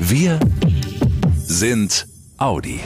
Wir sind Audi.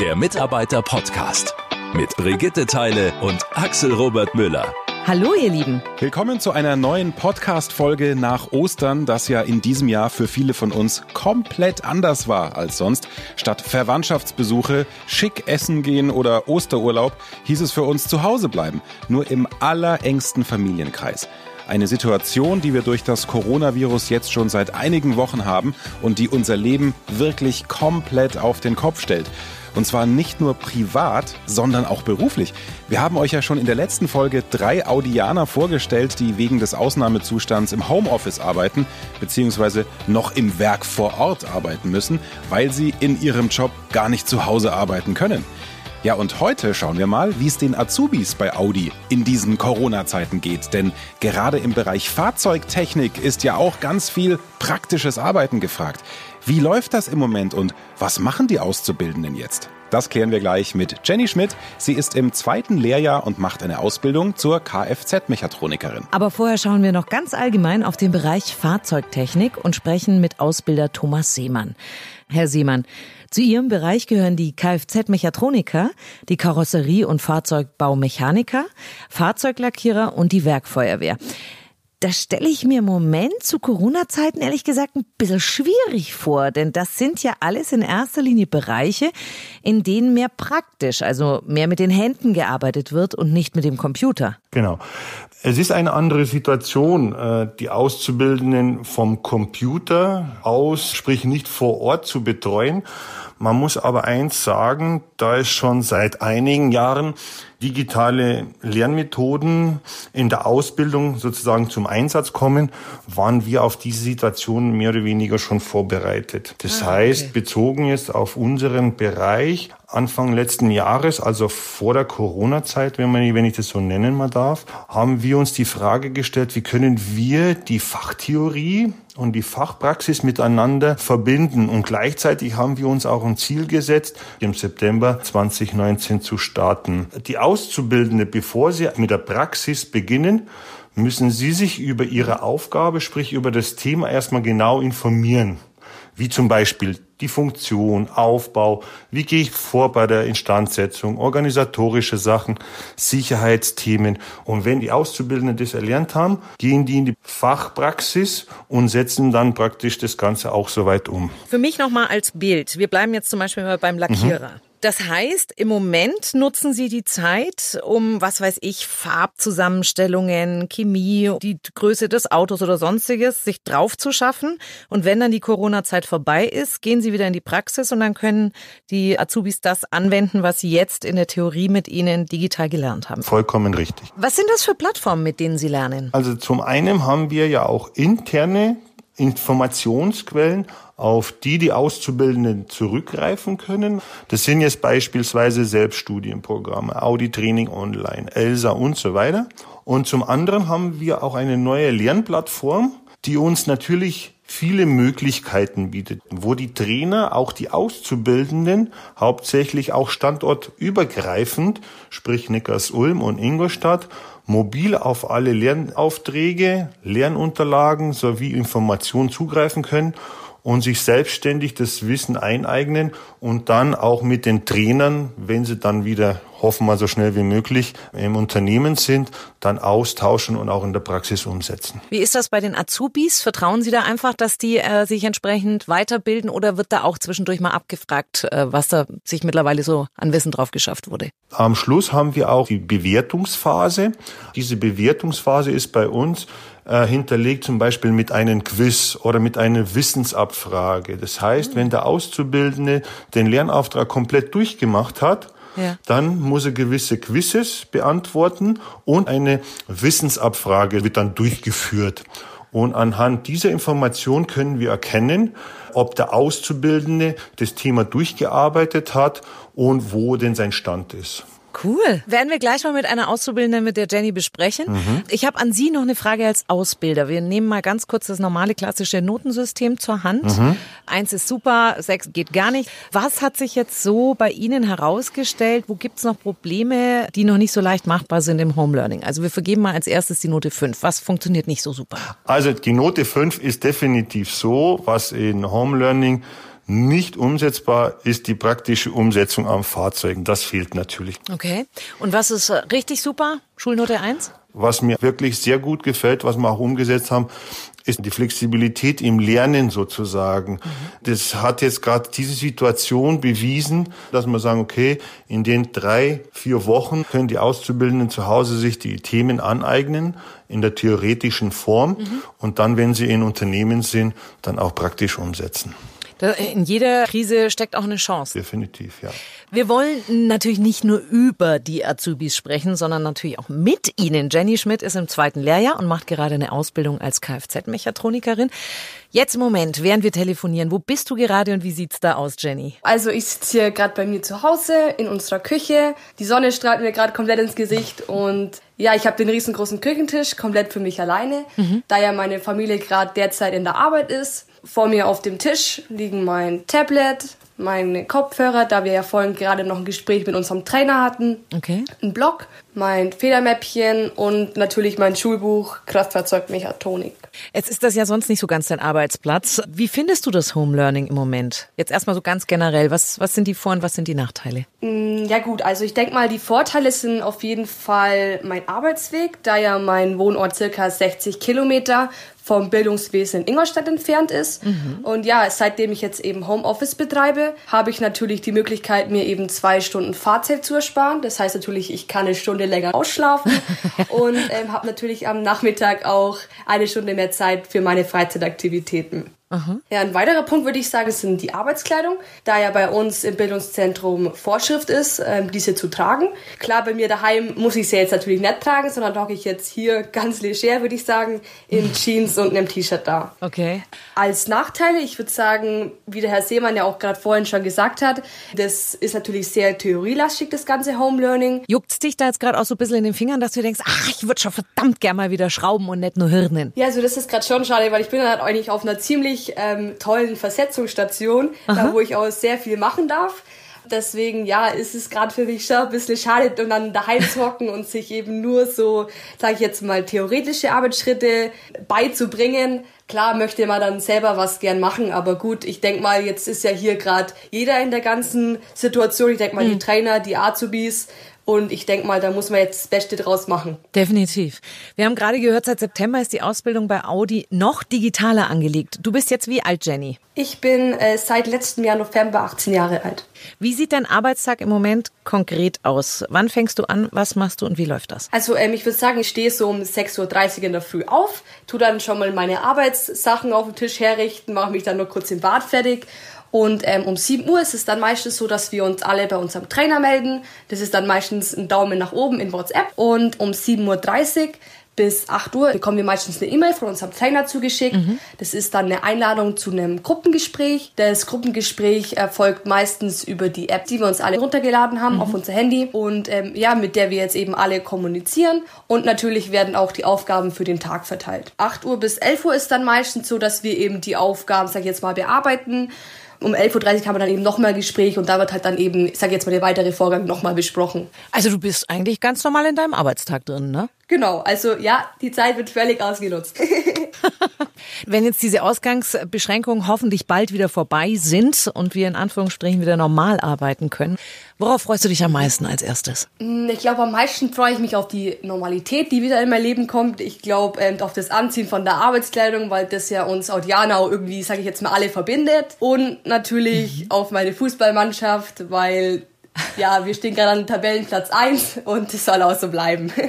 Der Mitarbeiter-Podcast mit Brigitte Teile und Axel Robert Müller. Hallo ihr Lieben. Willkommen zu einer neuen Podcast-Folge nach Ostern, das ja in diesem Jahr für viele von uns komplett anders war als sonst. Statt Verwandtschaftsbesuche, schick essen gehen oder Osterurlaub hieß es für uns zu Hause bleiben, nur im allerengsten Familienkreis. Eine Situation, die wir durch das Coronavirus jetzt schon seit einigen Wochen haben und die unser Leben wirklich komplett auf den Kopf stellt. Und zwar nicht nur privat, sondern auch beruflich. Wir haben euch ja schon in der letzten Folge drei Audianer vorgestellt, die wegen des Ausnahmezustands im Homeoffice arbeiten, beziehungsweise noch im Werk vor Ort arbeiten müssen, weil sie in ihrem Job gar nicht zu Hause arbeiten können. Ja, und heute schauen wir mal, wie es den Azubis bei Audi in diesen Corona-Zeiten geht. Denn gerade im Bereich Fahrzeugtechnik ist ja auch ganz viel praktisches Arbeiten gefragt. Wie läuft das im Moment und was machen die Auszubildenden jetzt? Das klären wir gleich mit Jenny Schmidt. Sie ist im zweiten Lehrjahr und macht eine Ausbildung zur Kfz-Mechatronikerin. Aber vorher schauen wir noch ganz allgemein auf den Bereich Fahrzeugtechnik und sprechen mit Ausbilder Thomas Seemann. Herr Seemann, zu Ihrem Bereich gehören die Kfz-Mechatroniker, die Karosserie- und Fahrzeugbaumechaniker, Fahrzeuglackierer und die Werkfeuerwehr. Das stelle ich mir im Moment zu Corona-Zeiten ehrlich gesagt ein bisschen schwierig vor, denn das sind ja alles in erster Linie Bereiche, in denen mehr praktisch, also mehr mit den Händen gearbeitet wird und nicht mit dem Computer. Genau. Es ist eine andere Situation, äh, die Auszubildenden vom Computer aus, sprich nicht vor Ort zu betreuen. Man muss aber eins sagen, da es schon seit einigen Jahren digitale Lernmethoden in der Ausbildung sozusagen zum Einsatz kommen, waren wir auf diese Situation mehr oder weniger schon vorbereitet. Das ah, okay. heißt, bezogen jetzt auf unseren Bereich, Anfang letzten Jahres, also vor der Corona-Zeit, wenn, man, wenn ich das so nennen mal darf, haben wir uns die Frage gestellt, wie können wir die Fachtheorie und die Fachpraxis miteinander verbinden. Und gleichzeitig haben wir uns auch ein Ziel gesetzt, im September 2019 zu starten. Die Auszubildende, bevor sie mit der Praxis beginnen, müssen sie sich über ihre Aufgabe, sprich über das Thema erstmal genau informieren wie zum Beispiel die Funktion, Aufbau, wie gehe ich vor bei der Instandsetzung, organisatorische Sachen, Sicherheitsthemen. Und wenn die Auszubildenden das erlernt haben, gehen die in die Fachpraxis und setzen dann praktisch das Ganze auch soweit um. Für mich nochmal als Bild. Wir bleiben jetzt zum Beispiel mal beim Lackierer. Mhm. Das heißt, im Moment nutzen Sie die Zeit, um, was weiß ich, Farbzusammenstellungen, Chemie, die Größe des Autos oder sonstiges sich drauf zu schaffen. Und wenn dann die Corona-Zeit vorbei ist, gehen Sie wieder in die Praxis und dann können die Azubis das anwenden, was Sie jetzt in der Theorie mit Ihnen digital gelernt haben. Vollkommen richtig. Was sind das für Plattformen, mit denen Sie lernen? Also zum einen haben wir ja auch interne Informationsquellen, auf die die Auszubildenden zurückgreifen können. Das sind jetzt beispielsweise Selbststudienprogramme, Audi Training Online, ELSA und so weiter. Und zum anderen haben wir auch eine neue Lernplattform, die uns natürlich viele Möglichkeiten bietet, wo die Trainer, auch die Auszubildenden, hauptsächlich auch standortübergreifend, sprich Nickers-Ulm und Ingolstadt, mobil auf alle Lernaufträge, Lernunterlagen sowie Informationen zugreifen können und sich selbstständig das Wissen eineignen und dann auch mit den Trainern, wenn sie dann wieder hoffen wir so schnell wie möglich im Unternehmen sind, dann austauschen und auch in der Praxis umsetzen. Wie ist das bei den Azubis? Vertrauen Sie da einfach, dass die äh, sich entsprechend weiterbilden oder wird da auch zwischendurch mal abgefragt, äh, was da sich mittlerweile so an Wissen drauf geschafft wurde? Am Schluss haben wir auch die Bewertungsphase. Diese Bewertungsphase ist bei uns äh, hinterlegt, zum Beispiel mit einem Quiz oder mit einer Wissensabfrage. Das heißt, wenn der Auszubildende den Lernauftrag komplett durchgemacht hat, ja. dann muss er gewisse Quizzes beantworten und eine Wissensabfrage wird dann durchgeführt. Und anhand dieser Information können wir erkennen, ob der Auszubildende das Thema durchgearbeitet hat und wo denn sein Stand ist. Cool. Werden wir gleich mal mit einer Auszubildenden, mit der Jenny besprechen. Mhm. Ich habe an Sie noch eine Frage als Ausbilder. Wir nehmen mal ganz kurz das normale klassische Notensystem zur Hand. Mhm. Eins ist super, sechs geht gar nicht. Was hat sich jetzt so bei Ihnen herausgestellt? Wo gibt's noch Probleme, die noch nicht so leicht machbar sind im Home Learning? Also wir vergeben mal als erstes die Note fünf. Was funktioniert nicht so super? Also die Note fünf ist definitiv so, was in Home Learning nicht umsetzbar ist die praktische Umsetzung am Fahrzeugen. Das fehlt natürlich. Okay. Und was ist äh, richtig super? Schulnote 1? Was mir wirklich sehr gut gefällt, was wir auch umgesetzt haben, ist die Flexibilität im Lernen sozusagen. Mhm. Das hat jetzt gerade diese Situation bewiesen, dass wir sagen, okay, in den drei, vier Wochen können die Auszubildenden zu Hause sich die Themen aneignen in der theoretischen Form mhm. und dann, wenn sie in Unternehmen sind, dann auch praktisch umsetzen. In jeder Krise steckt auch eine Chance. Definitiv, ja. Wir wollen natürlich nicht nur über die Azubis sprechen, sondern natürlich auch mit ihnen. Jenny Schmidt ist im zweiten Lehrjahr und macht gerade eine Ausbildung als Kfz-Mechatronikerin. Jetzt im Moment, während wir telefonieren, wo bist du gerade und wie sieht's da aus, Jenny? Also ich sitze hier gerade bei mir zu Hause in unserer Küche. Die Sonne strahlt mir gerade komplett ins Gesicht und ja, ich habe den riesengroßen Küchentisch komplett für mich alleine, mhm. da ja meine Familie gerade derzeit in der Arbeit ist. Vor mir auf dem Tisch liegen mein Tablet, meine Kopfhörer, da wir ja vorhin gerade noch ein Gespräch mit unserem Trainer hatten. Okay. Ein Block, mein Federmäppchen und natürlich mein Schulbuch Kraftfahrzeugmechatronik. Jetzt ist das ja sonst nicht so ganz dein Arbeitsplatz. Wie findest du das Home Learning im Moment? Jetzt erstmal so ganz generell. Was, was sind die Vor- und was sind die Nachteile? Mm, ja gut, also ich denke mal, die Vorteile sind auf jeden Fall mein Arbeitsweg, da ja mein Wohnort circa 60 Kilometer vom Bildungswesen in Ingolstadt entfernt ist. Mhm. Und ja, seitdem ich jetzt eben Homeoffice betreibe, habe ich natürlich die Möglichkeit, mir eben zwei Stunden Fahrzeit zu ersparen. Das heißt natürlich, ich kann eine Stunde länger ausschlafen und ähm, habe natürlich am Nachmittag auch eine Stunde mehr Zeit für meine Freizeitaktivitäten. Aha. Ja, ein weiterer Punkt würde ich sagen, sind die Arbeitskleidung, da ja bei uns im Bildungszentrum Vorschrift ist, ähm, diese zu tragen. Klar, bei mir daheim muss ich sie jetzt natürlich nicht tragen, sondern hocke ich jetzt hier ganz leger, würde ich sagen, in Jeans und einem T-Shirt da. Okay. Als Nachteile, ich würde sagen, wie der Herr Seemann ja auch gerade vorhin schon gesagt hat, das ist natürlich sehr theorielastig, das ganze Home Learning. Juckt's dich da jetzt gerade auch so ein bisschen in den Fingern, dass du denkst, ach, ich würde schon verdammt gerne mal wieder schrauben und nicht nur Hirnen? Ja, also das ist gerade schon schade, weil ich bin halt eigentlich auf einer ziemlich wirklich ähm, tollen Versetzungsstation, da, wo ich auch sehr viel machen darf. Deswegen, ja, ist es gerade für mich schon ein bisschen schade, und dann daheim zu hocken und sich eben nur so, sage ich jetzt mal, theoretische Arbeitsschritte beizubringen. Klar möchte man dann selber was gern machen, aber gut, ich denk mal, jetzt ist ja hier gerade jeder in der ganzen Situation. Ich denk mal, mhm. die Trainer, die Azubis, und ich denke mal, da muss man jetzt das Beste draus machen. Definitiv. Wir haben gerade gehört, seit September ist die Ausbildung bei Audi noch digitaler angelegt. Du bist jetzt wie alt, Jenny? Ich bin äh, seit letztem Jahr November 18 Jahre alt. Wie sieht dein Arbeitstag im Moment konkret aus? Wann fängst du an? Was machst du und wie läuft das? Also ähm, ich würde sagen, ich stehe so um 6.30 Uhr in der Früh auf, tu dann schon mal meine Arbeitssachen auf dem Tisch herrichten, mache mich dann nur kurz im Bad fertig und ähm, um 7 Uhr ist es dann meistens so, dass wir uns alle bei unserem Trainer melden. Das ist dann meistens ein Daumen nach oben in WhatsApp. Und um 7.30 Uhr bis 8 Uhr bekommen wir meistens eine E-Mail von unserem Trainer zugeschickt. Mhm. Das ist dann eine Einladung zu einem Gruppengespräch. Das Gruppengespräch erfolgt meistens über die App, die wir uns alle runtergeladen haben mhm. auf unser Handy und ähm, ja, mit der wir jetzt eben alle kommunizieren. Und natürlich werden auch die Aufgaben für den Tag verteilt. 8 Uhr bis 11 Uhr ist dann meistens so, dass wir eben die Aufgaben, sag ich jetzt mal, bearbeiten um 11.30 Uhr haben wir dann eben nochmal Gespräch und da wird halt dann eben, ich sage jetzt mal, der weitere Vorgang nochmal besprochen. Also du bist eigentlich ganz normal in deinem Arbeitstag drin, ne? Genau, also ja, die Zeit wird völlig ausgenutzt. Wenn jetzt diese Ausgangsbeschränkungen hoffentlich bald wieder vorbei sind und wir in Anführungsstrichen wieder normal arbeiten können, worauf freust du dich am meisten als erstes? Mm, ich glaube, am meisten freue ich mich auf die Normalität, die wieder in mein Leben kommt. Ich glaube, ähm, auf das Anziehen von der Arbeitskleidung, weil das ja uns Audianau irgendwie, sage ich jetzt mal, alle verbindet. Und natürlich mhm. auf meine Fußballmannschaft, weil ja, wir stehen gerade an Tabellenplatz 1 und es soll auch so bleiben.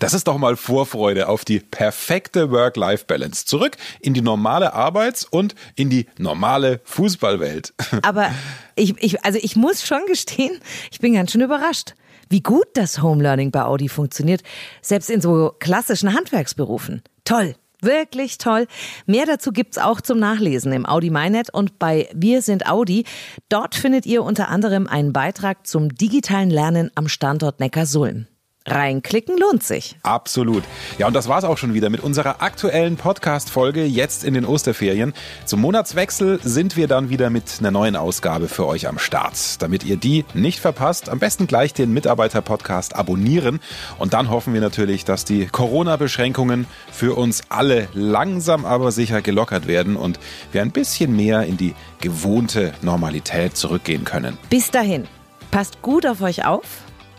Das ist doch mal Vorfreude auf die perfekte Work-Life-Balance. Zurück in die normale Arbeits- und in die normale Fußballwelt. Aber ich, ich, also ich muss schon gestehen, ich bin ganz schön überrascht, wie gut das Home Learning bei Audi funktioniert, selbst in so klassischen Handwerksberufen. Toll. Wirklich toll. Mehr dazu gibt's auch zum Nachlesen im Audi MyNet und bei Wir sind Audi. Dort findet ihr unter anderem einen Beitrag zum digitalen Lernen am Standort Neckarsulm. Reinklicken lohnt sich. Absolut. Ja, und das war's auch schon wieder mit unserer aktuellen Podcast-Folge jetzt in den Osterferien. Zum Monatswechsel sind wir dann wieder mit einer neuen Ausgabe für euch am Start. Damit ihr die nicht verpasst, am besten gleich den Mitarbeiter-Podcast abonnieren. Und dann hoffen wir natürlich, dass die Corona-Beschränkungen für uns alle langsam aber sicher gelockert werden und wir ein bisschen mehr in die gewohnte Normalität zurückgehen können. Bis dahin, passt gut auf euch auf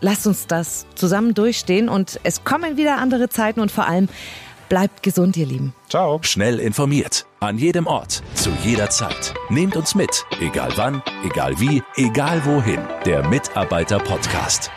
Lasst uns das zusammen durchstehen und es kommen wieder andere Zeiten und vor allem bleibt gesund, ihr Lieben. Ciao. Schnell informiert. An jedem Ort. Zu jeder Zeit. Nehmt uns mit. Egal wann, egal wie, egal wohin. Der Mitarbeiter-Podcast.